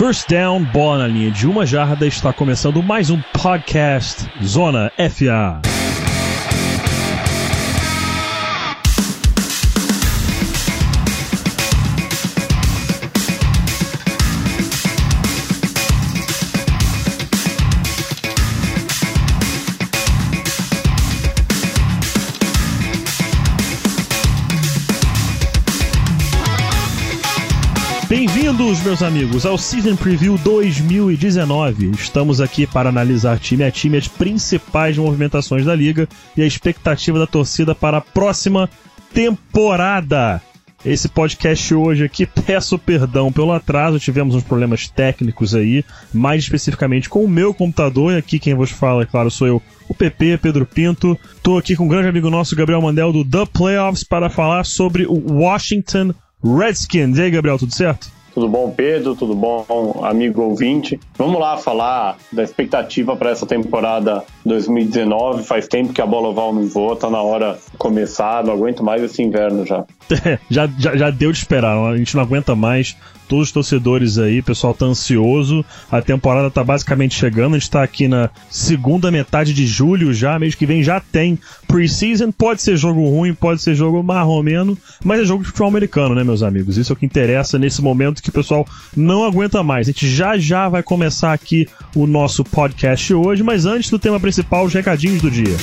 First down, bola na linha de uma jarda, está começando mais um podcast Zona FA. Bem-vindos, meus amigos, ao Season Preview 2019. Estamos aqui para analisar time a time as principais movimentações da liga e a expectativa da torcida para a próxima temporada. Esse podcast hoje aqui, peço perdão pelo atraso, tivemos uns problemas técnicos aí, mais especificamente com o meu computador, e aqui quem vos fala, é claro, sou eu, o PP, Pedro Pinto. Tô aqui com um grande amigo nosso, Gabriel Mandel, do The Playoffs, para falar sobre o Washington Redskins. E aí, Gabriel, tudo certo? Tudo bom, Pedro? Tudo bom, amigo ouvinte? Vamos lá falar da expectativa para essa temporada 2019. Faz tempo que a bola oval não voa, tá na hora começar. Não aguento mais esse inverno já. já, já, já deu de esperar, a gente não aguenta mais todos os torcedores aí, o pessoal tá ansioso. A temporada tá basicamente chegando, a gente tá aqui na segunda metade de julho já, mês que vem já tem preseason. Pode ser jogo ruim, pode ser jogo marromeno, mas é jogo de futebol americano, né, meus amigos? Isso é o que interessa nesse momento que o pessoal não aguenta mais. A gente já já vai começar aqui o nosso podcast hoje, mas antes do tema principal, os recadinhos do dia.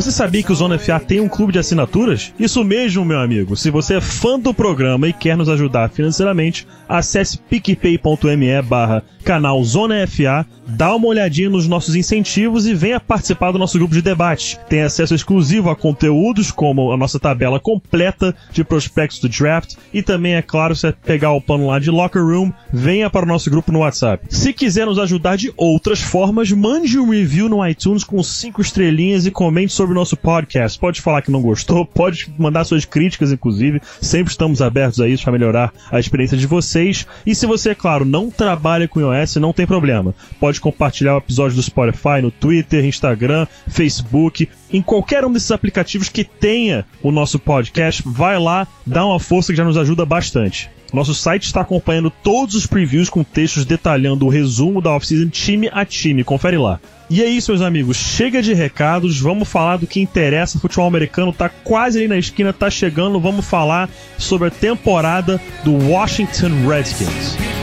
Você sabia que o Zona FA tem um clube de assinaturas? Isso mesmo, meu amigo. Se você é fã do programa e quer nos ajudar financeiramente, acesse picpay.me barra canal Zona FA, dá uma olhadinha nos nossos incentivos e venha participar do nosso grupo de debate. Tem acesso exclusivo a conteúdos como a nossa tabela completa de prospectos do draft e também, é claro, se pegar o plano lá de Locker Room, venha para o nosso grupo no WhatsApp. Se quiser nos ajudar de outras formas, mande um review no iTunes com cinco estrelinhas e comente sobre o nosso podcast. Pode falar que não gostou, pode mandar suas críticas, inclusive. Sempre estamos abertos a isso para melhorar a experiência de vocês. E se você, é claro, não trabalha com iOS, não tem problema. Pode compartilhar o episódio do Spotify no Twitter, Instagram, Facebook, em qualquer um desses aplicativos que tenha o nosso podcast. Vai lá, dá uma força que já nos ajuda bastante. Nosso site está acompanhando todos os previews com textos detalhando o resumo da off-season time a time. Confere lá. E é isso, meus amigos. Chega de recados, vamos falar do que interessa. O futebol americano tá quase ali na esquina, tá chegando. Vamos falar sobre a temporada do Washington Redskins.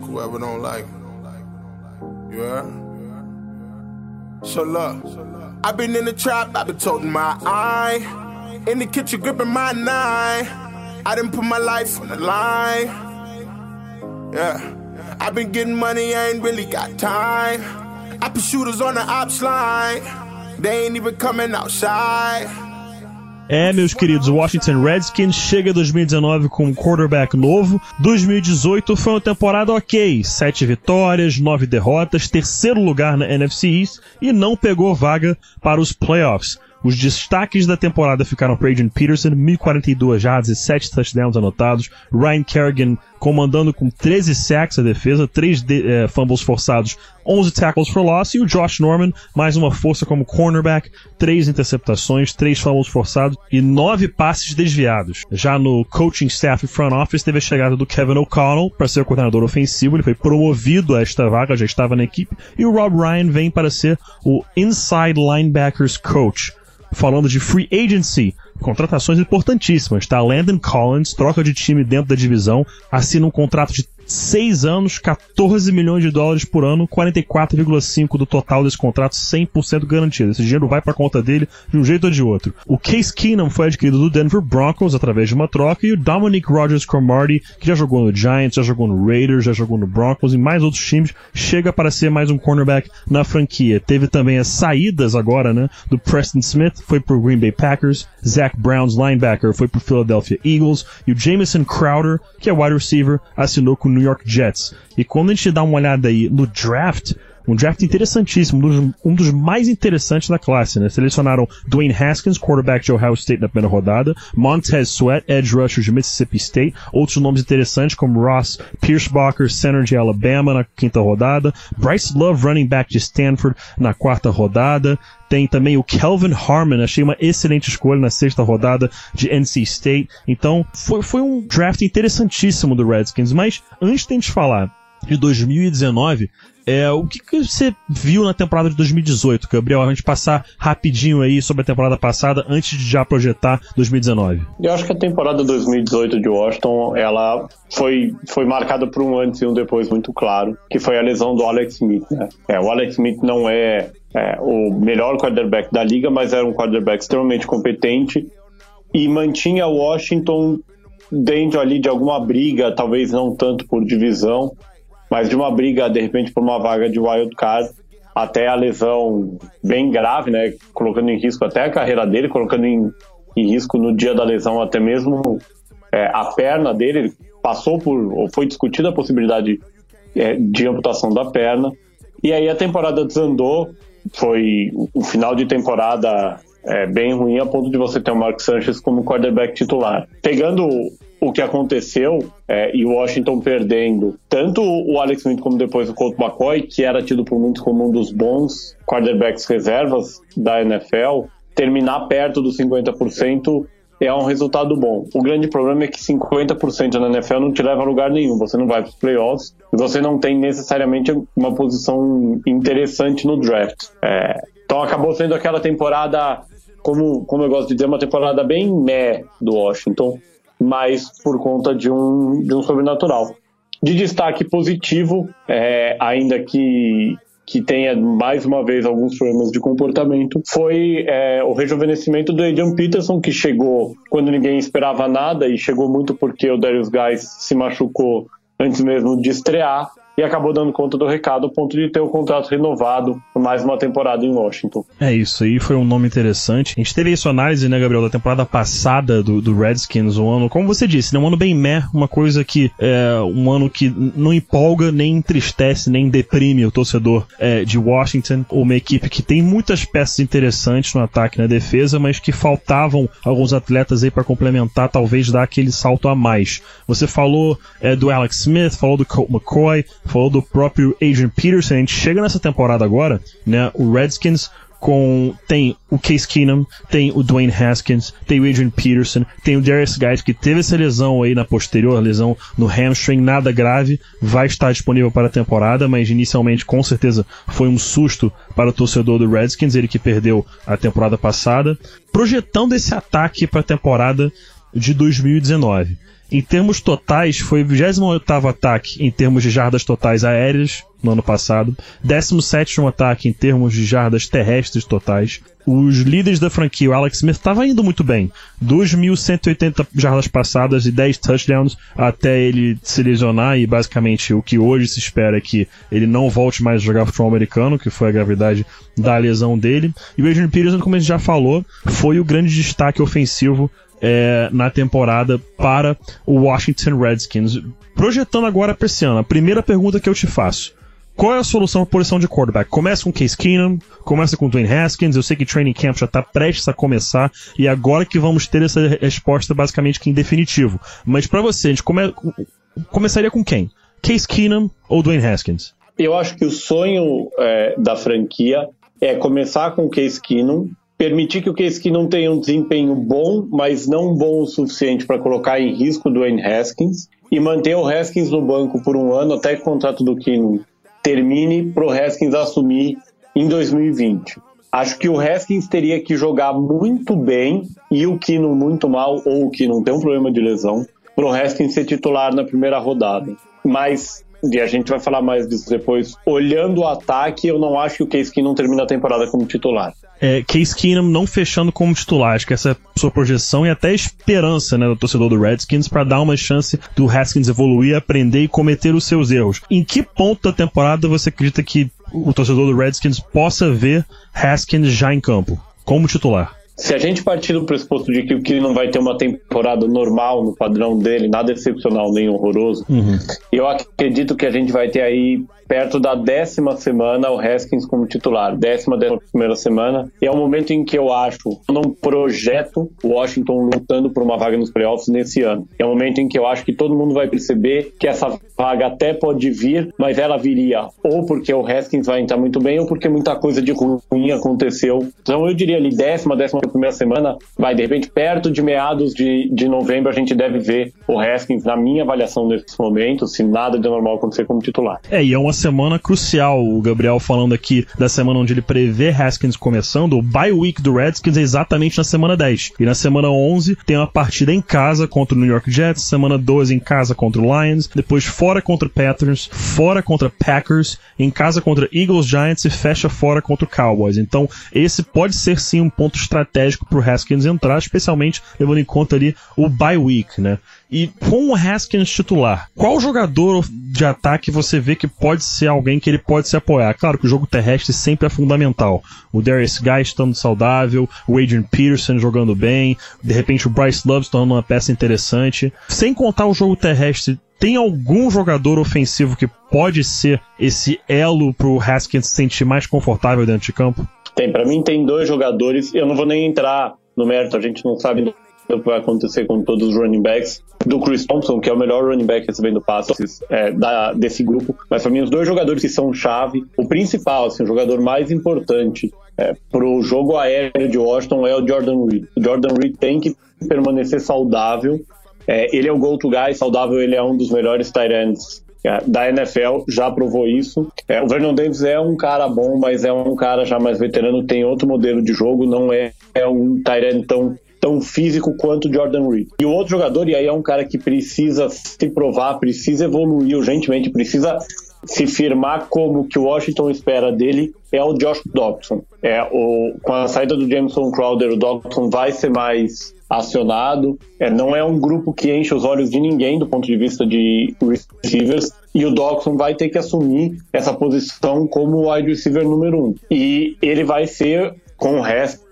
Whoever don't like me. You heard? So look, I've been in the trap, I've been toting my eye. In the kitchen gripping my knife. I didn't put my life on the line. Yeah. I've been getting money, I ain't really got time. I put shooters on the ops line. They ain't even coming outside. É, meus queridos, Washington Redskins chega 2019 com um quarterback novo. 2018 foi uma temporada ok, sete vitórias, nove derrotas, terceiro lugar na NFC East e não pegou vaga para os playoffs. Os destaques da temporada ficaram para Adrian Peterson, 1042 jardas e 7 touchdowns anotados. Ryan Kerrigan comandando com 13 sacks a defesa, 3 de, eh, fumbles forçados, 11 tackles for loss. E o Josh Norman, mais uma força como cornerback, 3 interceptações, 3 fumbles forçados e 9 passes desviados. Já no coaching staff e front office teve a chegada do Kevin O'Connell para ser o coordenador ofensivo. Ele foi promovido a esta vaga, já estava na equipe. E o Rob Ryan vem para ser o inside linebackers coach falando de free agency, contratações importantíssimas, tá? Landon Collins troca de time dentro da divisão, assina um contrato de 6 anos, 14 milhões de dólares por ano, 44,5% do total desse contrato, 100% garantido. Esse dinheiro vai para conta dele de um jeito ou de outro. O Case Keenum foi adquirido do Denver Broncos através de uma troca e o Dominic Rogers Cromartie, que já jogou no Giants, já jogou no Raiders, já jogou no Broncos e mais outros times, chega para ser mais um cornerback na franquia. Teve também as saídas agora, né, do Preston Smith, foi pro Green Bay Packers, Zach Brown's linebacker foi pro Philadelphia Eagles e o Jameson Crowder, que é wide receiver, assinou com o New York Jets. E quando a gente dá uma olhada aí no draft, um draft interessantíssimo, um dos, um dos, mais interessantes da classe, né? Selecionaram Dwayne Haskins, quarterback de Ohio State na primeira rodada, Montez Sweat, edge rusher de Mississippi State, outros nomes interessantes como Ross Pierschbacher, center de Alabama na quinta rodada, Bryce Love, running back de Stanford na quarta rodada, tem também o Kelvin Harmon, achei uma excelente escolha na sexta rodada de NC State. Então, foi, foi um draft interessantíssimo do Redskins. Mas, antes de a gente falar de 2019, é, o que, que, você viu na temporada de 2018, Gabriel? A gente passar rapidinho aí sobre a temporada passada antes de já projetar 2019. Eu acho que a temporada 2018 de Washington, ela foi, foi marcada por um antes e um depois muito claro, que foi a lesão do Alex Smith. Né? É, o Alex Smith não é, é o melhor quarterback da liga, mas era um quarterback extremamente competente e mantinha Washington dentro ali de alguma briga, talvez não tanto por divisão, mas de uma briga, de repente, por uma vaga de wild card, até a lesão bem grave, né? Colocando em risco até a carreira dele, colocando em, em risco no dia da lesão até mesmo é, a perna dele. Ele passou por, ou foi discutida a possibilidade é, de amputação da perna. E aí a temporada desandou, foi o final de temporada é, bem ruim a ponto de você ter o Mark Sanchez como quarterback titular. Pegando o que aconteceu é, e o Washington perdendo tanto o Alex Smith como depois o Colt McCoy, que era tido por muitos como um dos bons quarterbacks reservas da NFL, terminar perto dos 50% é um resultado bom. O grande problema é que 50% na NFL não te leva a lugar nenhum. Você não vai para os playoffs e você não tem necessariamente uma posição interessante no draft. É, então acabou sendo aquela temporada, como, como eu gosto de dizer, uma temporada bem meh do Washington mas por conta de um, de um sobrenatural. De destaque positivo, é, ainda que, que tenha mais uma vez alguns problemas de comportamento, foi é, o rejuvenescimento do Adrian Peterson, que chegou quando ninguém esperava nada e chegou muito porque o Darius Guys se machucou antes mesmo de estrear e acabou dando conta do recado, ao ponto de ter o contrato renovado por mais uma temporada em Washington. É isso aí, foi um nome interessante. A gente teve isso análise, né, Gabriel, da temporada passada do, do Redskins, um ano, como você disse, né, um ano bem meh, uma coisa que é um ano que não empolga, nem entristece, nem deprime o torcedor é, de Washington, uma equipe que tem muitas peças interessantes no ataque e na defesa, mas que faltavam alguns atletas aí para complementar, talvez dar aquele salto a mais. Você falou é, do Alex Smith, falou do Colt McCoy, falou do próprio Adrian Peterson. A gente chega nessa temporada agora, né? O Redskins com tem o Case Keenum, tem o Dwayne Haskins, tem o Adrian Peterson, tem o Darius Guys que teve essa lesão aí na posterior, lesão no hamstring, nada grave, vai estar disponível para a temporada, mas inicialmente com certeza foi um susto para o torcedor do Redskins, ele que perdeu a temporada passada. Projetando esse ataque para a temporada de 2019. Em termos totais, foi o 28 ataque em termos de jardas totais aéreas no ano passado, 17 ataque em termos de jardas terrestres totais. Os líderes da franquia, o Alex Smith, estava indo muito bem. 2.180 jardas passadas e 10 touchdowns até ele se lesionar e basicamente o que hoje se espera é que ele não volte mais a jogar futebol americano, que foi a gravidade da lesão dele. E o Adrian Peterson, como a gente já falou, foi o grande destaque ofensivo é, na temporada para o Washington Redskins. Projetando agora para esse ano, a primeira pergunta que eu te faço: qual é a solução para posição de quarterback? Começa com Case Keenum, começa com Dwayne Haskins. Eu sei que training camp já está prestes a começar e agora que vamos ter essa resposta basicamente que em definitivo. Mas para você, a gente come... começaria com quem? Case Keenum ou Dwayne Haskins? Eu acho que o sonho é, da franquia é começar com Case Keenum, permitir que o Case Keenum tenha um desempenho bom, mas não bom o suficiente para colocar em risco o Dwayne Haskins e manter o Haskins no banco por um ano até que o contrato do Keenum termine para o Haskins assumir em 2020. Acho que o Haskins teria que jogar muito bem e o Keenum muito mal, ou o Keenum tem um problema de lesão, para o Haskins ser titular na primeira rodada. Mas e a gente vai falar mais disso depois. Olhando o ataque, eu não acho que o Case Keenum termina a temporada como titular. É, Case Keenum não fechando como titular, acho que essa é a sua projeção e até esperança né, do torcedor do Redskins para dar uma chance do Haskins evoluir, aprender e cometer os seus erros. Em que ponto da temporada você acredita que o torcedor do Redskins possa ver Haskins já em campo, como titular? Se a gente partir do pressuposto de que o Kiri não vai ter uma temporada normal no padrão dele, nada excepcional nem horroroso, uhum. eu acredito que a gente vai ter aí perto da décima semana o Haskins como titular, décima, décima primeira semana. E é o momento em que eu acho, eu não projeto Washington lutando por uma vaga nos playoffs nesse ano. É o momento em que eu acho que todo mundo vai perceber que essa vaga até pode vir, mas ela viria ou porque o Haskins vai entrar muito bem ou porque muita coisa de ruim aconteceu. Então eu diria ali décima, décima primeira semana, vai de repente perto de meados de, de novembro a gente deve ver o Haskins na minha avaliação nesse momento, se nada de normal acontecer como titular. É, e é uma semana crucial. O Gabriel falando aqui da semana onde ele prevê Haskins começando. O bye week do Redskins é exatamente na semana 10. E na semana 11 tem uma partida em casa contra o New York Jets, semana 12 em casa contra o Lions, depois fora contra o Panthers, fora contra Packers, em casa contra Eagles, Giants e fecha fora contra o Cowboys. Então, esse pode ser sim um ponto estratégico para o Haskins entrar, especialmente levando em conta ali o bye week, né? E com o Haskins titular, qual jogador de ataque você vê que pode ser alguém que ele pode se apoiar? Claro que o jogo terrestre sempre é fundamental. O Darius Guy estando saudável, o Adrian Peterson jogando bem, de repente o Bryce Love se tornando uma peça interessante. Sem contar o jogo terrestre, tem algum jogador ofensivo que pode ser esse elo pro Haskins se sentir mais confortável dentro de campo? Tem, para mim tem dois jogadores, eu não vou nem entrar no mérito, a gente não sabe o que vai acontecer com todos os running backs do Chris Thompson, que é o melhor running back recebendo passes é, da, desse grupo. Mas para mim, os dois jogadores que são chave, o principal, assim, o jogador mais importante é, para o jogo aéreo de Washington é o Jordan Reed. O Jordan Reed tem que permanecer saudável. É, ele é o go-to guy, saudável, ele é um dos melhores tight ends da NFL já provou isso. É, o Vernon Davis é um cara bom, mas é um cara já mais veterano, tem outro modelo de jogo, não é, é um Tyrant tão tão físico quanto Jordan Reed. E o outro jogador, e aí é um cara que precisa se provar, precisa evoluir urgentemente, precisa se firmar como que o Washington espera dele é o Josh Dobson. É, o, com a saída do Jameson Crowder, o Dobson vai ser mais acionado. É, não é um grupo que enche os olhos de ninguém do ponto de vista de receivers. E o Dobson vai ter que assumir essa posição como wide receiver número um. E ele vai ser, com o resto,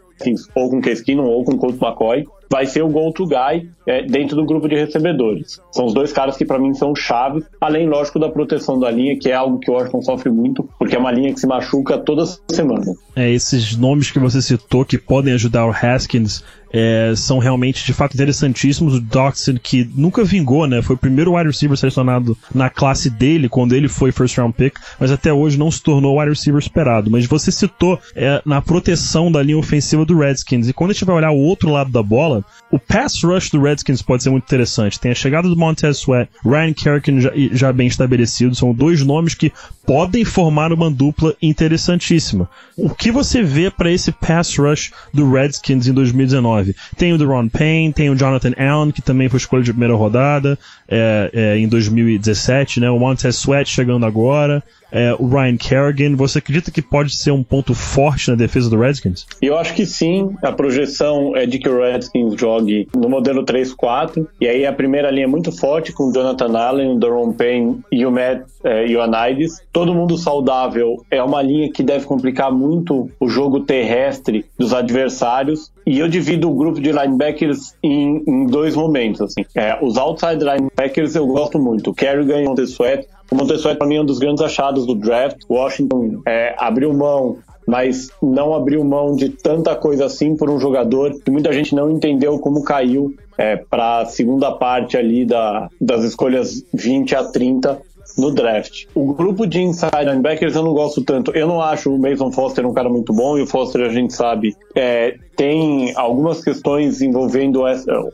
ou com Keskino ou com Colt McCoy, vai ser o go-to guy é, dentro do grupo de recebedores. São os dois caras que para mim são chaves, além, lógico, da proteção da linha, que é algo que o Washington sofre muito, porque é uma linha que se machuca toda semana. É, esses nomes que você citou que podem ajudar o Haskins é, são realmente de fato interessantíssimos. O Doxson, que nunca vingou, né? Foi o primeiro wide receiver selecionado na classe dele, quando ele foi first round pick, mas até hoje não se tornou o wide receiver esperado. Mas você citou é, na proteção da linha ofensiva do Redskins, e quando a gente vai olhar o outro lado da bola, o pass rush do Redskins pode ser muito interessante. Tem a chegada do Montez Sweat, Ryan Kerrigan já, já bem estabelecido, são dois nomes que podem formar uma dupla interessantíssima. O que você vê para esse pass rush do Redskins em 2019? Tem o Deron Payne, tem o Jonathan Allen, que também foi escolha de primeira rodada é, é, em 2017, né? O Montez Sweat chegando agora é, o Ryan Kerrigan, você acredita que pode ser um ponto forte na defesa do Redskins? Eu acho que sim. A projeção é de que o Redskins jogue no modelo 3-4. E aí a primeira linha é muito forte com o Jonathan Allen, o Daron Payne e o Matt é, Ioannidis. Todo mundo saudável é uma linha que deve complicar muito o jogo terrestre dos adversários. E eu divido o grupo de linebackers em, em dois momentos. Assim. É, os outside linebackers eu gosto muito. Kerrigan e Sweat O Montez Sweat, para mim, é um dos grandes achados do draft. Washington é, abriu mão mas não abriu mão de tanta coisa assim por um jogador que muita gente não entendeu como caiu é, para a segunda parte ali da, das escolhas 20 a 30 no draft. O grupo de inside linebackers eu não gosto tanto. Eu não acho o Mason Foster um cara muito bom e o Foster a gente sabe é, tem algumas questões envolvendo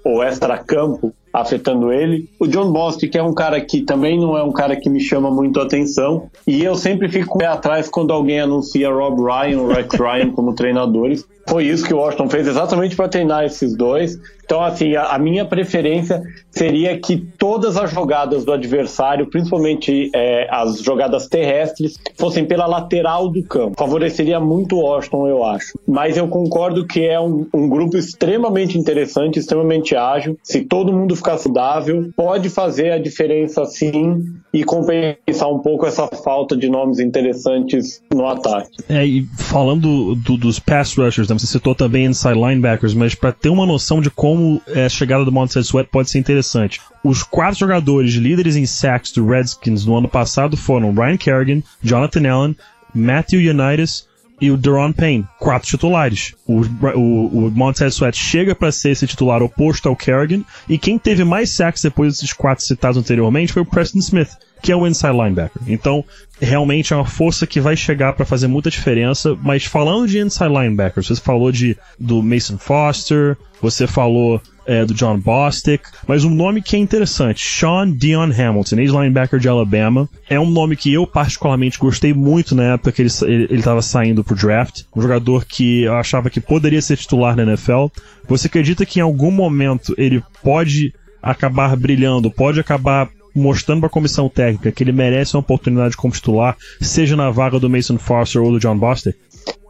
o extra-campo afetando ele. O John Bostic, que é um cara que também não é um cara que me chama muito a atenção. E eu sempre fico atrás quando alguém anuncia Rob Ryan ou Rex Ryan como treinadores. Foi isso que o Washington fez exatamente para treinar esses dois. Então, assim, a, a, minha preferência seria que todas as jogadas do adversário, principalmente é, as jogadas terrestres, fossem pela lateral do campo. Favoreceria muito o Washington, eu acho. Mas eu concordo que é um, um grupo extremamente interessante, extremamente ágil. Se todo mundo ficar saudável, pode fazer a diferença sim e compensar um pouco essa falta de nomes interessantes no ataque. É, e falando do, dos pass rushers, né, você citou também inside linebackers, mas para ter uma noção de como como é, a chegada do Montez Sweat pode ser interessante. Os quatro jogadores líderes em sacks do Redskins no ano passado foram Ryan Kerrigan, Jonathan Allen, Matthew Unitas e o Deron Payne, quatro titulares. O, o, o Montez Sweat chega para ser esse titular oposto ao Kerrigan, e quem teve mais sacks depois desses quatro citados anteriormente foi o Preston Smith, que é o inside linebacker. Então, realmente é uma força que vai chegar para fazer muita diferença. Mas falando de inside linebacker, você falou de do Mason Foster, você falou é, do John Bostic, mas um nome que é interessante, Sean Dion Hamilton, ex-linebacker de Alabama, é um nome que eu particularmente gostei muito na época que ele estava saindo pro draft, um jogador que eu achava que poderia ser titular na NFL. Você acredita que em algum momento ele pode acabar brilhando, pode acabar mostrando para a comissão técnica que ele merece uma oportunidade como titular, seja na vaga do Mason Foster ou do John Bostic?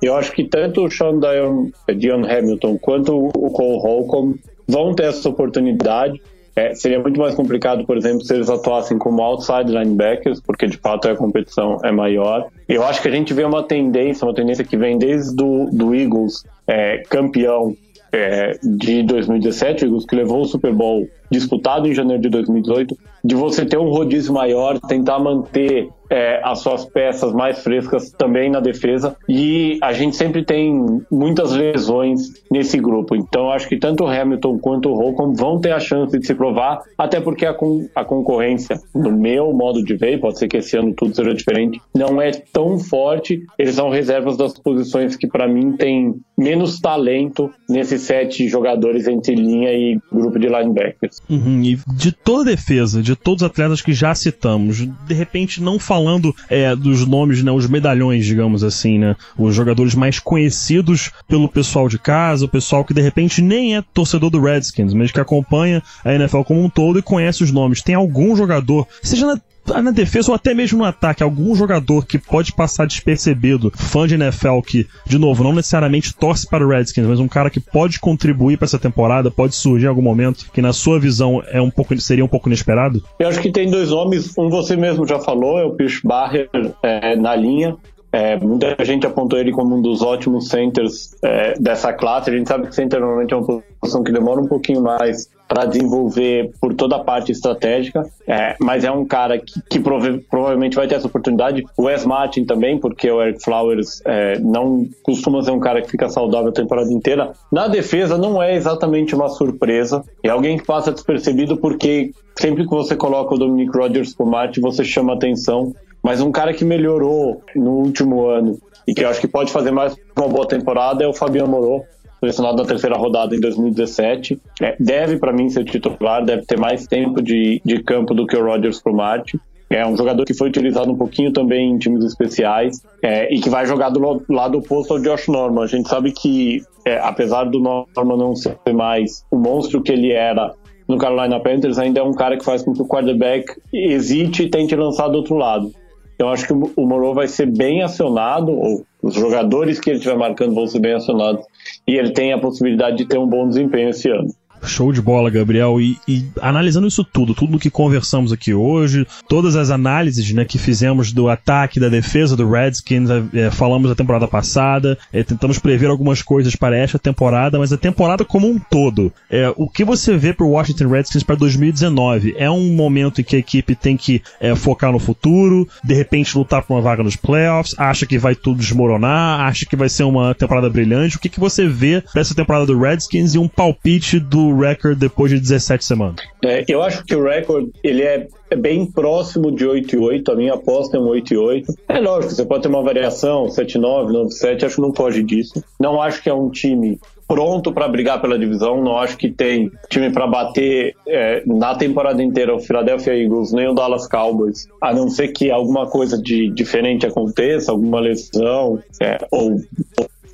Eu acho que tanto o Sean Dion, Dion Hamilton quanto o Cole Holcomb vão ter essa oportunidade. É, seria muito mais complicado, por exemplo, se eles atuassem como outside linebackers, porque de fato a competição é maior. Eu acho que a gente vê uma tendência, uma tendência que vem desde do, do Eagles, é, campeão é, de 2017, o Eagles que levou o Super Bowl disputado em janeiro de 2018, de você ter um rodízio maior, tentar manter é, as suas peças mais frescas também na defesa. E a gente sempre tem muitas lesões nesse grupo. Então acho que tanto o Hamilton quanto o Holcomb vão ter a chance de se provar, até porque a, con a concorrência, no meu modo de ver, pode ser que esse ano tudo seja diferente, não é tão forte. Eles são reservas das posições que, para mim, tem menos talento nesses sete jogadores entre linha e grupo de linebackers. Uhum, e de toda a defesa, de todos os atletas que já citamos, de repente não falando é, dos nomes, né, os medalhões, digamos assim, né, os jogadores mais conhecidos pelo pessoal de casa, o pessoal que de repente nem é torcedor do Redskins, mas que acompanha a NFL como um todo e conhece os nomes. Tem algum jogador, seja na na defesa ou até mesmo no ataque, algum jogador que pode passar despercebido, fã de NFL que, de novo, não necessariamente torce para o Redskins, mas um cara que pode contribuir para essa temporada, pode surgir em algum momento, que na sua visão é um pouco, seria um pouco inesperado? Eu acho que tem dois nomes, um você mesmo já falou, é o Pierce Barrer é, na linha, é, muita gente apontou ele como um dos ótimos centers é, dessa classe. A gente sabe que center normalmente é uma posição que demora um pouquinho mais para desenvolver por toda a parte estratégica, é, mas é um cara que, que prove provavelmente vai ter essa oportunidade. O Wes Martin também, porque o Eric Flowers é, não costuma ser um cara que fica saudável a temporada inteira. Na defesa não é exatamente uma surpresa, é alguém que passa despercebido porque sempre que você coloca o Dominic Rodgers por Martin, você chama atenção mas um cara que melhorou no último ano e que eu acho que pode fazer mais uma boa temporada é o Fabiano Moro, selecionado na terceira rodada em 2017. É, deve, para mim, ser titular, deve ter mais tempo de, de campo do que o Rodgers pro Marte. É um jogador que foi utilizado um pouquinho também em times especiais é, e que vai jogar do lado oposto ao Josh Norman. A gente sabe que, é, apesar do Norman não ser mais o monstro que ele era no Carolina Panthers, ainda é um cara que faz com que o quarterback hesite e tente lançar do outro lado. Eu acho que o Moro vai ser bem acionado, ou os jogadores que ele estiver marcando vão ser bem acionados, e ele tem a possibilidade de ter um bom desempenho esse ano. Show de bola, Gabriel. E, e, analisando isso tudo, tudo que conversamos aqui hoje, todas as análises né, que fizemos do ataque, da defesa do Redskins, é, falamos da temporada passada, é, tentamos prever algumas coisas para esta temporada, mas a temporada como um todo. É, o que você vê para o Washington Redskins para 2019? É um momento em que a equipe tem que é, focar no futuro, de repente lutar por uma vaga nos playoffs, acha que vai tudo desmoronar, acha que vai ser uma temporada brilhante. O que, que você vê para essa temporada do Redskins e um palpite do record depois de 17 semanas? É, eu acho que o record ele é é bem próximo de 8 e 8, a minha aposta é um 8 e 8. É lógico, você pode ter uma variação, 7 9, 9 7, acho que não foge disso. Não acho que é um time pronto para brigar pela divisão, não acho que tem time para bater é, na temporada inteira o Philadelphia Eagles nem o Dallas Cowboys, a não ser que alguma coisa de diferente aconteça, alguma lesão é, ou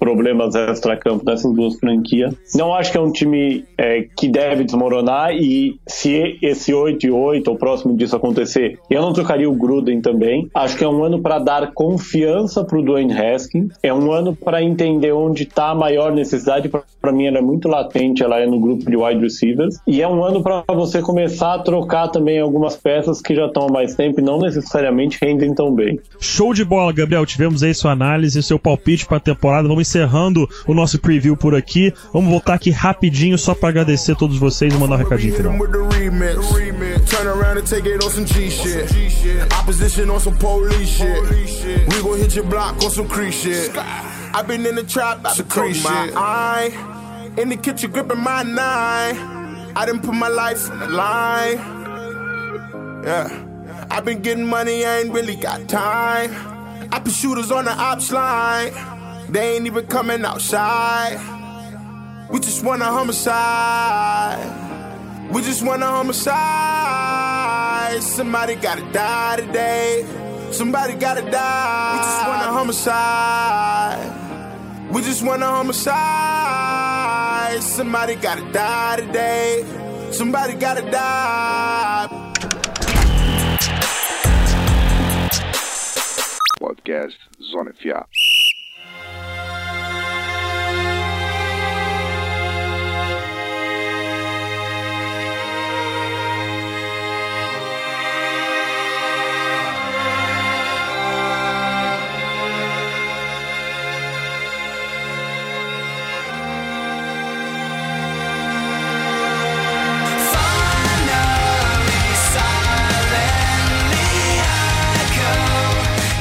problemas extra-campo dessas duas franquias. Não acho que é um time é, que deve desmoronar e se esse 8 e 8 ou próximo disso acontecer, eu não trocaria o Gruden também. Acho que é um ano para dar confiança para o Dwayne Haskins. É um ano para entender onde está a maior necessidade. Para mim, ela é muito latente, ela é no grupo de wide receivers. E é um ano para você começar a trocar também algumas peças que já estão há mais tempo e não necessariamente rendem tão bem. Show de bola, Gabriel. Tivemos aí sua análise, seu palpite para a temporada. Vamos encerrando o nosso preview por aqui. Vamos voltar aqui rapidinho só para agradecer a todos vocês e mandar um recadinho final. Turn around and take it on some G shit. Opposition on some police shit. We gon' hit your block on some creep shit. I've been in the trap, about to creep shit. Eye in the kitchen gripping my nine. I didn't put my life on the line. Yeah. I've been getting money, I ain't really got time. I put shooters on the ops line. They ain't even coming outside. We just want a homicide. We just want a homicide. Somebody gotta die today. Somebody gotta die. We just want a homicide. We just want a homicide. Somebody gotta die today. Somebody gotta die. Podcast Zona FA.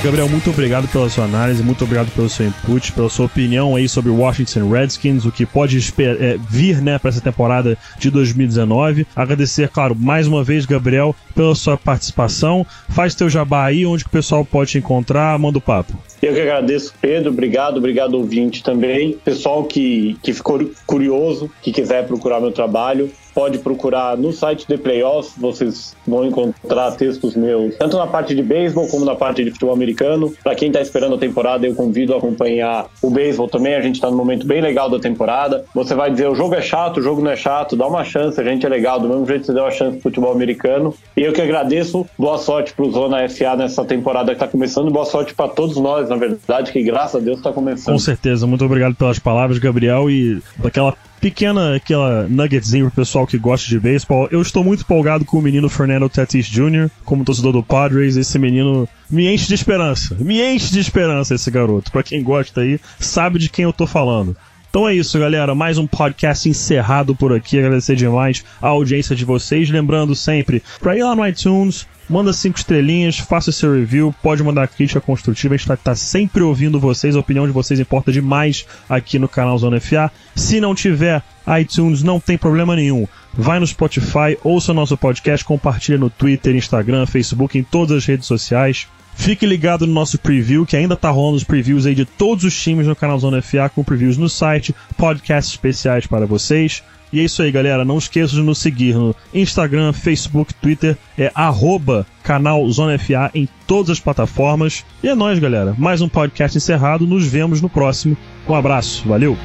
Gabriel, muito obrigado pela sua análise, muito obrigado pelo seu input, pela sua opinião aí sobre o Washington Redskins, o que pode é, vir né, para essa temporada de 2019. Agradecer, claro, mais uma vez, Gabriel, pela sua participação. Faz teu jabá aí, onde o pessoal pode te encontrar, manda o papo. Eu que agradeço, Pedro. Obrigado, obrigado, ouvinte também. Pessoal que, que ficou curioso, que quiser procurar meu trabalho, pode procurar no site de Playoffs, vocês vão encontrar textos meus, tanto na parte de beisebol como na parte de futebol americano. Para quem está esperando a temporada, eu convido a acompanhar o beisebol também. A gente está num momento bem legal da temporada. Você vai dizer: o jogo é chato, o jogo não é chato, dá uma chance, a gente é legal, do mesmo jeito que você deu a chance pro futebol americano. E eu que agradeço. Boa sorte pro Zona FA nessa temporada que está começando. Boa sorte para todos nós, na verdade, que graças a Deus está começando. Com certeza. Muito obrigado pelas palavras, Gabriel, e daquela pequena aquela nuggetzinho pro pessoal que gosta de beisebol. Eu estou muito empolgado com o menino Fernando Tatis Jr., como torcedor do Padres. Esse menino me enche de esperança. Me enche de esperança esse garoto. Para quem gosta aí, sabe de quem eu tô falando. Então é isso, galera. Mais um podcast encerrado por aqui. Agradecer demais a audiência de vocês. Lembrando sempre, pra ir lá no iTunes, manda cinco estrelinhas, faça seu review, pode mandar crítica construtiva, a gente tá, tá, sempre ouvindo vocês, a opinião de vocês importa demais aqui no canal Zona FA. Se não tiver iTunes, não tem problema nenhum. Vai no Spotify, ouça o nosso podcast, compartilha no Twitter, Instagram, Facebook, em todas as redes sociais. Fique ligado no nosso preview, que ainda tá rolando os previews aí de todos os times no canal Zona FA, com previews no site, podcasts especiais para vocês. E é isso aí, galera. Não esqueça de nos seguir no Instagram, Facebook, Twitter. É arroba canal Zona FA em todas as plataformas. E é nóis, galera. Mais um podcast encerrado. Nos vemos no próximo. Um abraço. Valeu!